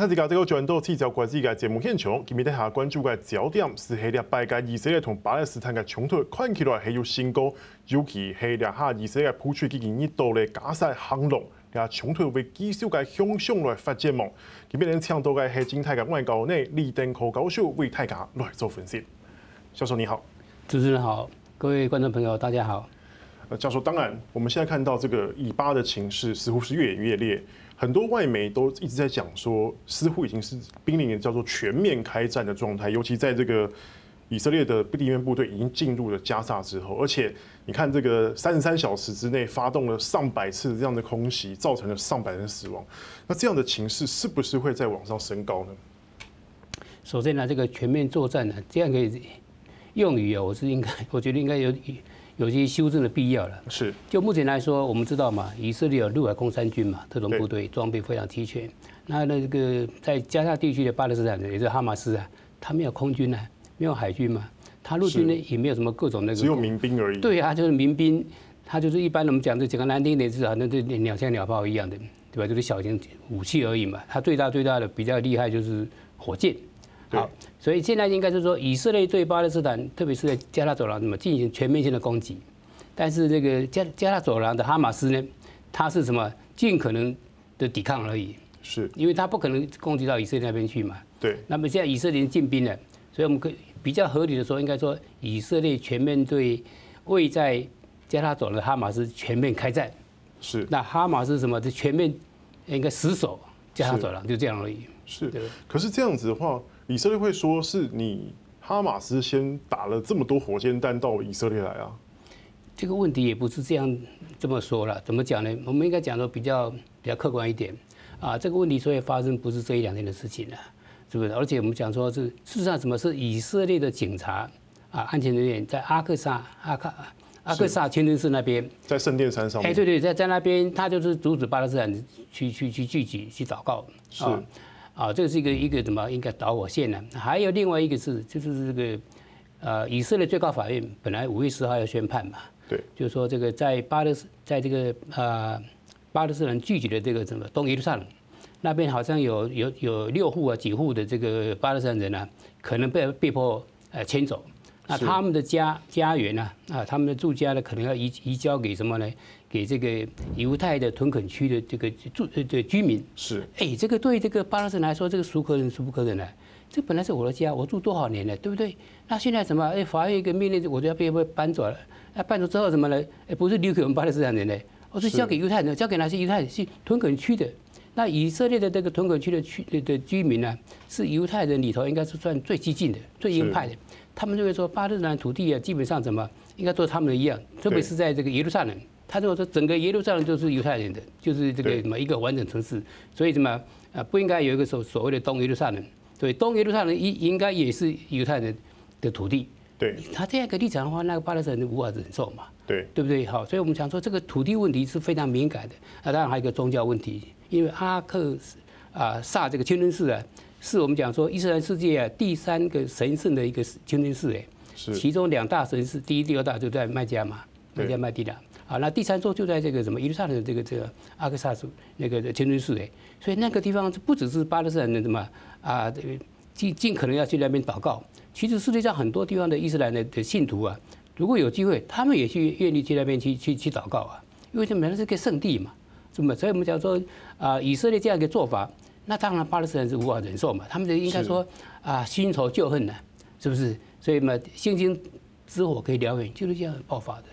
看这个这个转到七条关系嘅节目现场，今日底下关注嘅焦点是喺两拜嘅以色列同巴勒斯坦嘅冲突，看起来系有升高，尤其系两下以色列铺出几件热度嘅加沙行动，嘅冲突为继续嘅向上来发展嘛？今日能请到嘅系静态嘅外交呢李登辉教授为大家来做分析。教授你好，主持人好，各位观众朋友大家好。教授，当然我们现在看到这个以巴的情势似乎是越演越烈。很多外媒都一直在讲说，似乎已经是濒临叫做全面开战的状态。尤其在这个以色列的地面部队已经进入了加沙之后，而且你看这个三十三小时之内发动了上百次这样的空袭，造成了上百人死亡。那这样的情势是不是会再往上升高呢？首先呢，这个全面作战呢，这样可以用语啊，我是应该，我觉得应该有。有些修正的必要了。是，就目前来说，我们知道嘛，以色列有陆海空三军嘛，特种部队装备非常齐全。那那个在加沙地区的巴勒斯坦人，也是哈马斯啊，他没有空军啊，没有海军嘛，他陆军呢也没有什么各种那个，只有民兵而已。对啊，就是民兵，他就是一般我们讲的讲个难听点，是好像这鸟枪鸟炮一样的，对吧？就是小型武器而已嘛。他最大最大的比较厉害就是火箭。好，所以现在应该是说，以色列对巴勒斯坦，特别是在加沙走廊，怎么进行全面性的攻击？但是这个加加沙走廊的哈马斯呢，他是什么？尽可能的抵抗而已。是，因为他不可能攻击到以色列那边去嘛。对。那么现在以色列进兵了，所以我们可以比较合理的说，应该说以色列全面对位在加沙走廊的哈马斯全面开战。是。那哈马斯什么？就全面应该死守加沙走廊，就这样而已。是。可是这样子的话。以色列会说是你哈马斯先打了这么多火箭弹到以色列来啊？这个问题也不是这样这么说了，怎么讲呢？我们应该讲的比较比较客观一点啊。这个问题所以发生不是这一两天的事情了，是不是？而且我们讲说是事实上，什么是以色列的警察啊？安全人员在阿克萨阿克阿克萨清真寺那边，在圣殿山上。哎，对对，在在那边，他就是阻止巴勒斯坦去去去聚集去祷告，是。啊，这个是一个一个怎么应该导火线呢？还有另外一个是，就是这个呃，以色列最高法院本来五月十号要宣判嘛，对，就是说这个在巴勒斯，在这个呃巴勒斯坦聚集的这个什么东耶路撒冷那边，好像有有有六户啊几户的这个巴勒斯坦人呢、啊，可能被被迫呃迁走，那他们的家家园呢啊，他们的住家呢，可能要移移交给什么呢？给这个犹太的屯垦区的这个住呃的居民是，哎，这个对这个巴勒斯坦来说，这个孰可忍孰不可忍呢？这本来是我的家，我住多少年了，对不对？那现在什么？哎，法院一个命令，我就要被被搬走了。那搬走之后怎么呢？哎，不是留给我们巴勒斯坦人呢，我是交给犹太人，交给那些犹太人？是屯垦区的。那以色列的这个屯垦区的区的居民呢，是犹太人里头应该是算最激进的、最鹰派的。他们认为说，巴勒斯坦土地啊，基本上怎么应该做他们的一样，特别是在这个耶路撒冷。他如果说整个耶路撒冷都是犹太人的，就是这个什么一个完整城市，所以什么啊不应该有一个所所谓的东耶路撒冷，对，东耶路撒冷应应该也是犹太人的土地。对，他这样一个立场的话，那个巴勒斯坦人无法忍受嘛。对，对不对？好，所以我们讲说这个土地问题是非常敏感的。那当然还有一个宗教问题，因为阿克啊萨这个清真寺啊，是我们讲说伊斯兰世界啊第三个神圣的一个清真寺哎，是其中两大神寺，第一、第二大就在麦加嘛，麦加麦地那。啊，那第三座就在这个什么伊路撒冷的这个这个阿克萨斯那个清真寺哎，所以那个地方不只是巴勒斯坦人什么啊，这个尽尽可能要去那边祷告。其实世界上很多地方的伊斯兰的的信徒啊，如果有机会，他们也去愿意去那边去去去祷告啊，因为这本来是个圣地嘛，是吗？所以我们讲说啊，以色列这样一个做法，那当然巴勒斯坦是无法忍受嘛，他们就应该说啊，新仇旧恨呢，是不是？所以嘛，星星之火可以燎原，就是这样爆发的。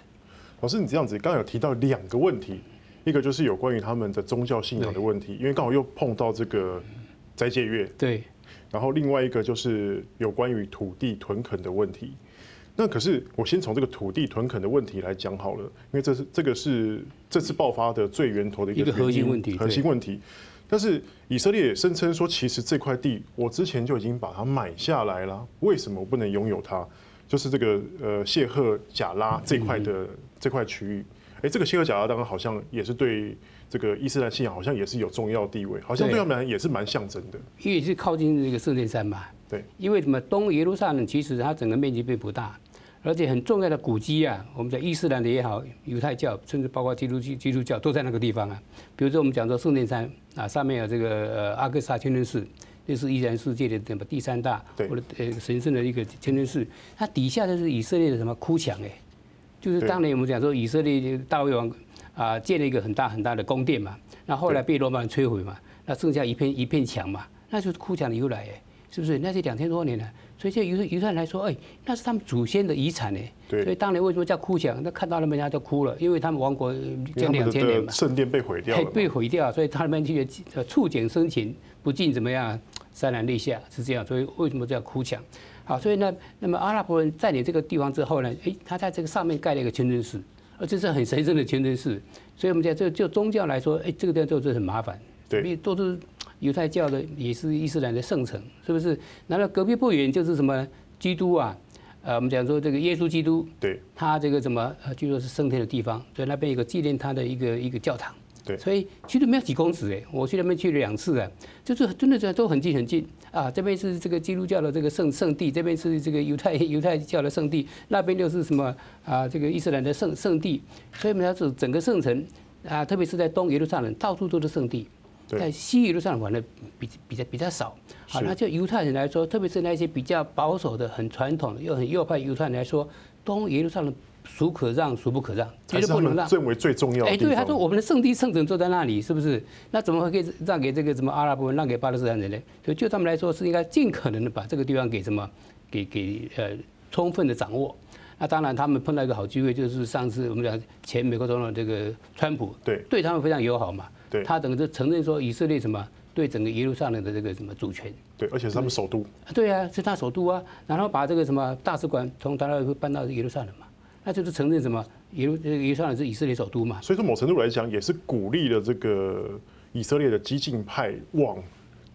老师，你这样子刚刚有提到两个问题，一个就是有关于他们的宗教信仰的问题，因为刚好又碰到这个斋戒月。对。然后另外一个就是有关于土地屯垦的问题。那可是我先从这个土地屯垦的问题来讲好了，因为这是这个是这次爆发的最源头的一个核心问题。核心问题。但是以色列也声称说，其实这块地我之前就已经把它买下来了，为什么我不能拥有它？就是这个呃谢赫贾拉这块的这块区域，哎，这个谢赫贾拉当然好像也是对这个伊斯兰信仰好像也是有重要地位，好像对他们也是蛮象征的。因为是靠近这个圣殿山嘛。对。因为什么？东耶路撒冷其实它整个面积并不大，而且很重要的古迹啊，我们在伊斯兰的也好，犹太教，甚至包括基督基基督教都在那个地方啊。比如说我们讲说圣殿山啊，上面有这个呃阿克萨清真寺，这是伊斯兰世界的什么第三大或者呃神圣的一个清真寺，它底下就是以色列的什么哭墙哎，就是当年我们讲说以色列大卫王啊建了一个很大很大的宫殿嘛，那后来被罗马人摧毁嘛，那剩下一片一片墙嘛，那就是哭墙的由来哎，是不是？那是两千多年了。所以，就犹犹太人来说，哎，那是他们祖先的遗产呢。对。所以当年为什么叫哭墙？那看到他们家就哭了，因为他们王国将两千年嘛。圣殿被毁掉了。被毁掉，所以他们就触景生情，不禁怎么样，潸然泪下，是这样。所以为什么叫哭墙？好，所以呢，那么阿拉伯人占领这个地方之后呢，诶，他在这个上面盖了一个清真寺，而这是很神圣的清真寺。所以我们讲，这就宗教来说，诶，这个地方就是很麻烦。对。都是。犹太教的也是伊斯兰的圣城，是不是？然后隔壁不远就是什么基督啊？呃，我们讲说这个耶稣基督，对，他这个什么呃，据说是升天的地方，所以那边有个纪念他的一个一个教堂。对，所以其实没有几公尺哎，我去那边去了两次啊，就是真的都很近很近啊。这边是这个基督教的这个圣圣地，这边是这个犹太 犹太教的圣地，那边又是什么啊？这个伊斯兰的圣圣地，所以我们要是整个圣城啊，特别是在东耶路撒冷，到处都是圣地。在西耶路撒冷玩的比比较比较少，好，那就犹太人来说，特别是那些比较保守的、很传统的又很右派犹太人来说，东耶路撒冷孰可让孰不可让，绝对不能让。认为最重要的。哎，对，他说我们的圣地圣城坐在那里，是不是？那怎么会可以让给这个什么阿拉伯人，让给巴勒斯坦人呢？所以就他们来说，是应该尽可能的把这个地方给什么，给给呃充分的掌握。那当然，他们碰到一个好机会，就是上次我们讲前美国总统这个川普，对，对他们非常友好嘛。对，他等于是承认说以色列什么对整个耶路撒冷的这个什么主权，对，而且是他们首都。对啊，是他首都啊，然后把这个什么大使馆从达拉维搬到耶路撒冷嘛，那就是承认什么耶路耶路撒冷是以色列首都嘛。所以说某程度来讲，也是鼓励了这个以色列的激进派往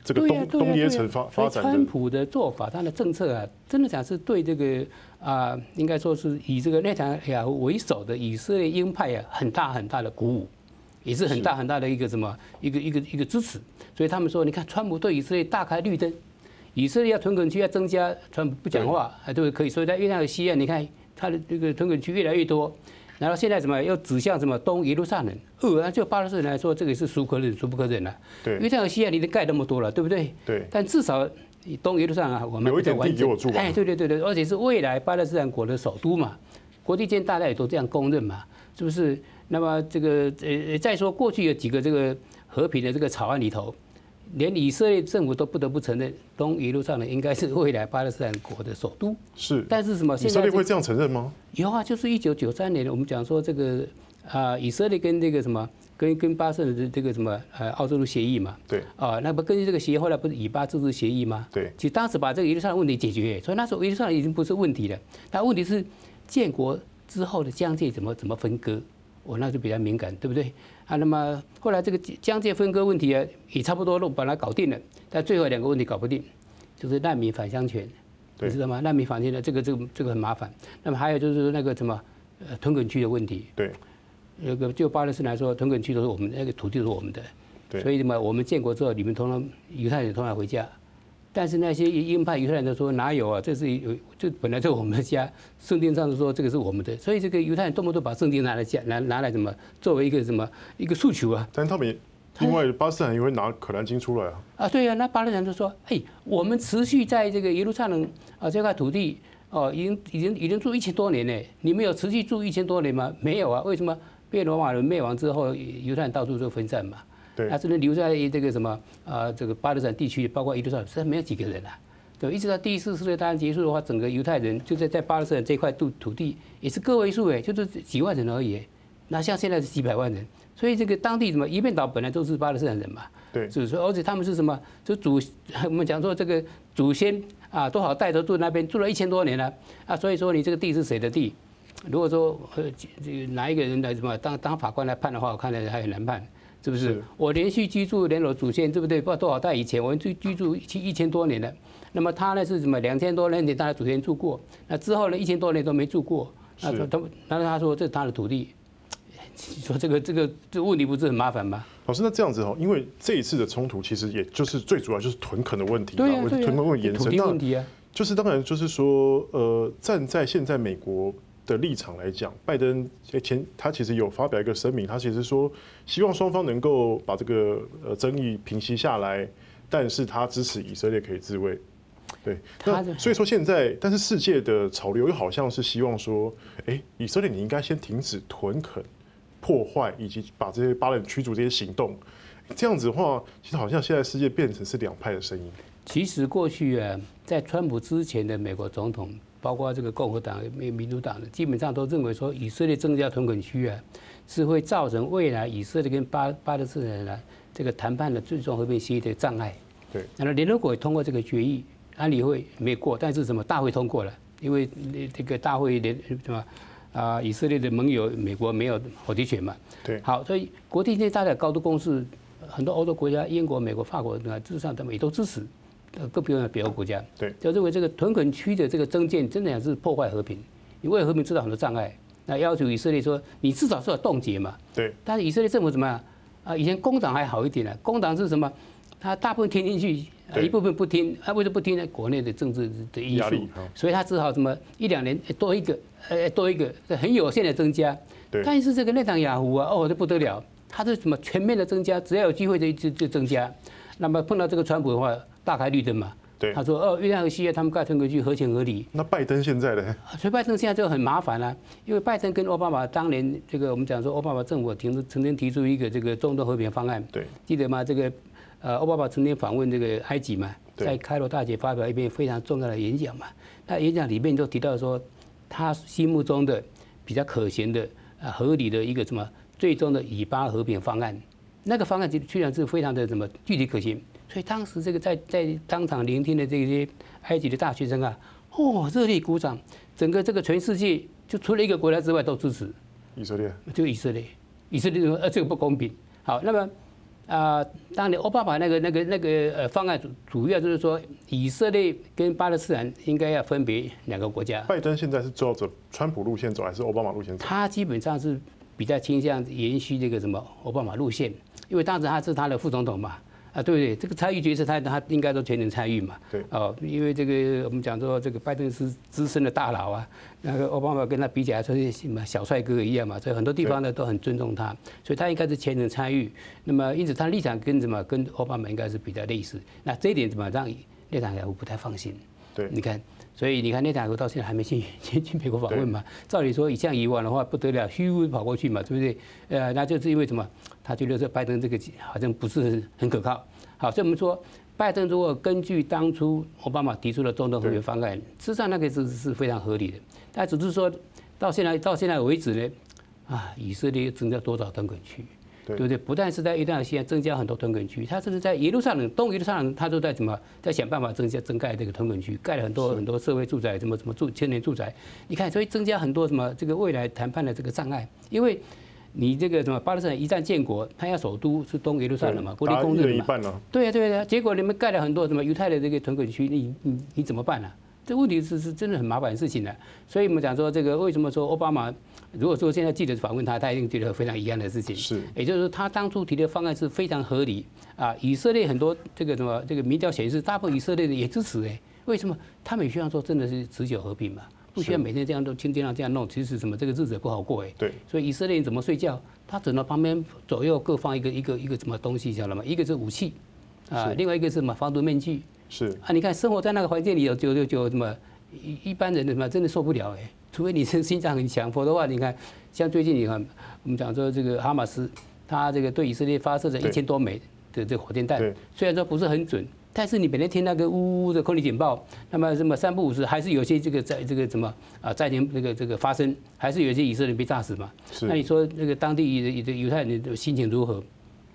这个东东耶城发发展。川普的做法，他的政策啊，真的讲是对这个啊，应该说是以这个内塔尼亚胡为首的以色列鹰派啊，很大很大的鼓舞。也是很大很大的一个什么一个一个一个支持，所以他们说，你看川普对以色列大开绿灯，以色列要屯垦区要增加，川普不讲话，还对可以。所以在约旦河西岸，你看他的这个屯垦区越来越多，然后现在什么又指向什么东耶路撒冷，呃，那就巴勒斯坦来说，这个是孰可忍孰不可忍了。对，约旦河西岸你都盖那么多了，对不对？对。但至少东耶路撒冷啊我们有一点地给我住。哎，对对对对，而且是未来巴勒斯坦国的首都嘛，国际间大家也都这样公认嘛，是不是？那么这个呃，再说过去有几个这个和平的这个草案里头，连以色列政府都不得不承认，东耶路撒冷应该是未来巴勒斯坦国的首都。是。但是什么？以色列会这样承认吗？有啊，就是一九九三年，我们讲说这个啊，以色列跟这个什么，跟跟巴勒斯坦的这个什么呃，奥洲的协议嘛。对。啊，那不根据这个协议，后来不是以巴自治协议吗？对。其实当时把这个耶路撒冷问题解决，所以那时候耶路撒冷已经不是问题了。但问题是建国之后的疆界怎么怎么分割？我那就比较敏感，对不对？啊，那么后来这个疆界分割问题啊，也差不多都把它搞定了，但最后两个问题搞不定，就是难民返乡权，你知道吗？难民返乡的这个这个这个很麻烦。那么还有就是那个什么呃屯垦区的问题，对，那个就巴勒斯坦来说，屯垦区都是我们那个土地都是我们的，对，所以什么我们建国之后，你们通常犹太人通常回家。但是那些鹰派犹太人都说哪有啊？这是有，这本来就我们的家。圣经上是说这个是我们的，所以这个犹太人动不动把圣经拿来讲，拿拿来什么作为一个什么一个诉求啊？但他们另外巴勒斯坦也会拿可兰经出来啊。啊，对啊，那巴勒斯坦就说：哎，我们持续在这个耶路撒冷啊这块土地哦，已经已经已经住一千多年呢。你们有持续住一千多年吗？没有啊。为什么？被罗马人灭亡之后，犹太人到处都分散嘛。对，他只能留在这个什么啊、呃，这个巴勒斯坦地区，包括耶路撒冷，实在没有几个人了、啊。对，一直到第一次世界大战结束的话，整个犹太人就在在巴勒斯坦这块土土地也是个位数哎，就是几万人而已。那像现在是几百万人，所以这个当地什么一面岛本来都是巴勒斯坦人嘛。对，是说而且他们是什么？就祖我们讲说这个祖先啊，多少代都住那边，住了一千多年了啊。所以说你这个地是谁的地？如果说呃这个哪一个人来什么当当法官来判的话，我看来还很难判。是不是？我连续居住连我祖先，对不对？不知道多少代以前，我们居居住一一千多年了。那么他呢是什么？两千多年前他的祖先住过，那之后呢一千多年都没住过。那他他，但是他说这是他的土地，你说这个这个这问题不是很麻烦吗？老师，那这样子哦，因为这一次的冲突其实也就是最主要就是屯垦的问题，对啊，屯垦问题延伸。土地问题啊。就是当然就是说，呃，站在现在美国的立场来讲，拜登前他其实有发表一个声明，他其实说希望双方能够把这个呃争议平息下来，但是他支持以色列可以自卫。对，那所以说现在，但是世界的潮流又好像是希望说，哎，以色列你应该先停止屯垦、破坏以及把这些巴勒人驱逐这些行动，这样子的话，其实好像现在世界变成是两派的声音。其实过去啊，在川普之前的美国总统，包括这个共和党、民民主党的，基本上都认为说，以色列增加屯垦区啊，是会造成未来以色列跟巴巴勒斯坦呢这个谈判的最终和平协议的障碍。对，那么联合国也通过这个决议。安理会没过，但是什么大会通过了？因为这个大会连什么啊？以色列的盟友美国没有否决权嘛？对。好，所以国际间大家高度共识，很多欧洲国家、英国、美国、法国啊，事实上他们也都支持，更不用说北欧国家。对。就认为这个屯垦区的这个增建，真的是破坏和平，你为和平制造很多障碍。那要求以色列说，你至少是要冻结嘛？对。但是以色列政府怎么样？啊，以前工党还好一点呢，工党是什么？他大部分听进去。一部分不听，他为什么不听呢？国内的政治的因素，所以他只好什么一两年多一个，呃，多一个，很有限的增加。但是这个内塔尼亚胡啊，哦，这不得了，他是什么全面的增加，只要有机会就就就增加。那么碰到这个川普的话，大开绿灯嘛。他说哦，约旦和西岸他们盖屯垦区合情合理。那拜登现在呢？所以拜登现在就很麻烦了，因为拜登跟奥巴马当年这个我们讲说，奥巴马政府曾曾经提出一个这个中东和平方案，对，记得吗？这个。呃，奥巴马曾经访问这个埃及嘛，在开罗大学发表一篇非常重要的演讲嘛。那演讲里面就提到说，他心目中的比较可行的、啊合理的一个什么最终的以巴和平方案，那个方案其实居然是非常的什么具体可行。所以当时这个在在当场聆听的这些埃及的大学生啊，哦，热烈鼓掌，整个这个全世界就除了一个国家之外都支持以色列，就以色列，以色列说呃这个不公平。好，那么。啊，当年奥巴马那个、那个、那个呃方案主主要就是说，以色列跟巴勒斯坦应该要分别两个国家。拜登现在是照着川普路线走，还是奥巴马路线走？他基本上是比较倾向延续这个什么奥巴马路线，因为当时他是他的副总统嘛。啊，对不对？这个参与决策，他他应该都全程参与嘛。对。哦，因为这个我们讲说，这个拜登是资深的大佬啊，那个奥巴马跟他比起来，说是什么小帅哥一样嘛，所以很多地方呢都很尊重他，所以他应该是全程参与。那么因此他立场跟什么跟奥巴马应该是比较类似。那这一点怎么让内塔尼不太放心？对。你看，所以你看内塔尼亚胡到现在还没去去去美国访问嘛？照理说，像以往的话不得了，咻跑过去嘛，对不对？呃，那就是因为什么？他觉得说拜登这个好像不是很可靠。好，所以我们说，拜登如果根据当初奥巴马提出的中东和平方案，事实上那个是是非常合理的。但只是说到现在到现在为止呢，啊，以色列增加多少屯垦区，对不对？不但是在约旦河西岸增加很多屯垦区，他甚至在耶路撒冷东耶路撒冷，他都在怎么在想办法增加增盖这个屯垦区，盖了很多很多社会住宅，什么什么住青年住宅。你看，所以增加很多什么这个未来谈判的这个障碍，因为。你这个什么巴勒斯坦一旦建国，他要首都是东耶路撒冷嘛，国立公认嘛，对啊对啊，结果你们盖了很多什么犹太的这个屯垦区，你你你怎么办呢？这问题是是真的很麻烦的事情呢。所以我们讲说这个为什么说奥巴马，如果说现在记者访问他，他一定觉得非常遗憾的事情。是，也就是说他当初提的方案是非常合理啊。以色列很多这个什么这个民调显示，大部分以色列的也支持哎，为什么？他们也希望说真的是持久和平嘛。不需要每天这样都天天这样弄，其实什么这个日子也不好过哎。对。所以以色列人怎么睡觉？他只能旁边左右各放一个一个一个什么东西，晓得吗？一个是武器，啊，另外一个是什么防毒面具。是。啊，你看生活在那个环境里有就就就什么一一般人的什么真的受不了哎，除非你是心脏很强，否则的话，你看像最近你看我们讲说这个哈马斯，他这个对以色列发射了一千多枚的这个火箭弹，虽然说不是很准。但是你每天听那个呜呜的空气警报，那么什么三不五时还是有些这个在这个什么啊灾情这个这个发生，还是有些以色列人被炸死嘛？那你说那个当地的犹太人的心情如何？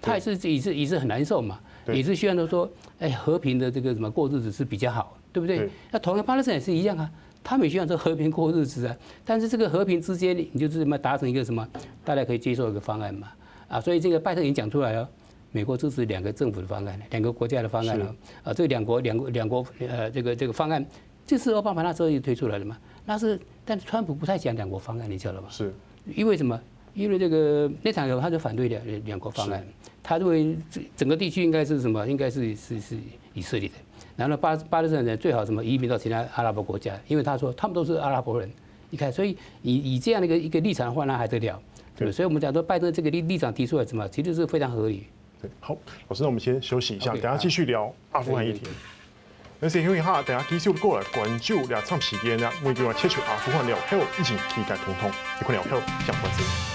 他也是也是也是很难受嘛，也是希望都说哎和平的这个什么过日子是比较好，对不对？那同样巴勒斯坦也是一样啊，他们也希望说和平过日子啊。但是这个和平之间，你就是什么达成一个什么大家可以接受一个方案嘛？啊，所以这个拜登已经讲出来了。美国支持两个政府的方案，两个国家的方案了，啊，这两国两国两国呃，这个这个方案，这是奥巴马那时候就推出来的嘛？那是，但是川普不太讲两国方案，你晓得吗？是，因为什么？因为这个内塔尼亚胡他就反对两两国方案，他认为整整个地区应该是什么？应该是是是以色列的。然后呢，巴巴勒斯坦人最好什么移民到其他阿拉伯国家，因为他说他们都是阿拉伯人。你看，所以以以这样的一个一个立场的话，那还得了？对，所以我们讲说拜登这个立立场提出来什么，其实是非常合理。对，好，老师，那我们先休息一下，等下继续聊阿富汗议题。那先休息一下，等下继续过来关注两场时间呢，我们就要切取阿富汗聊票，以及期待通通，一块聊票讲关系。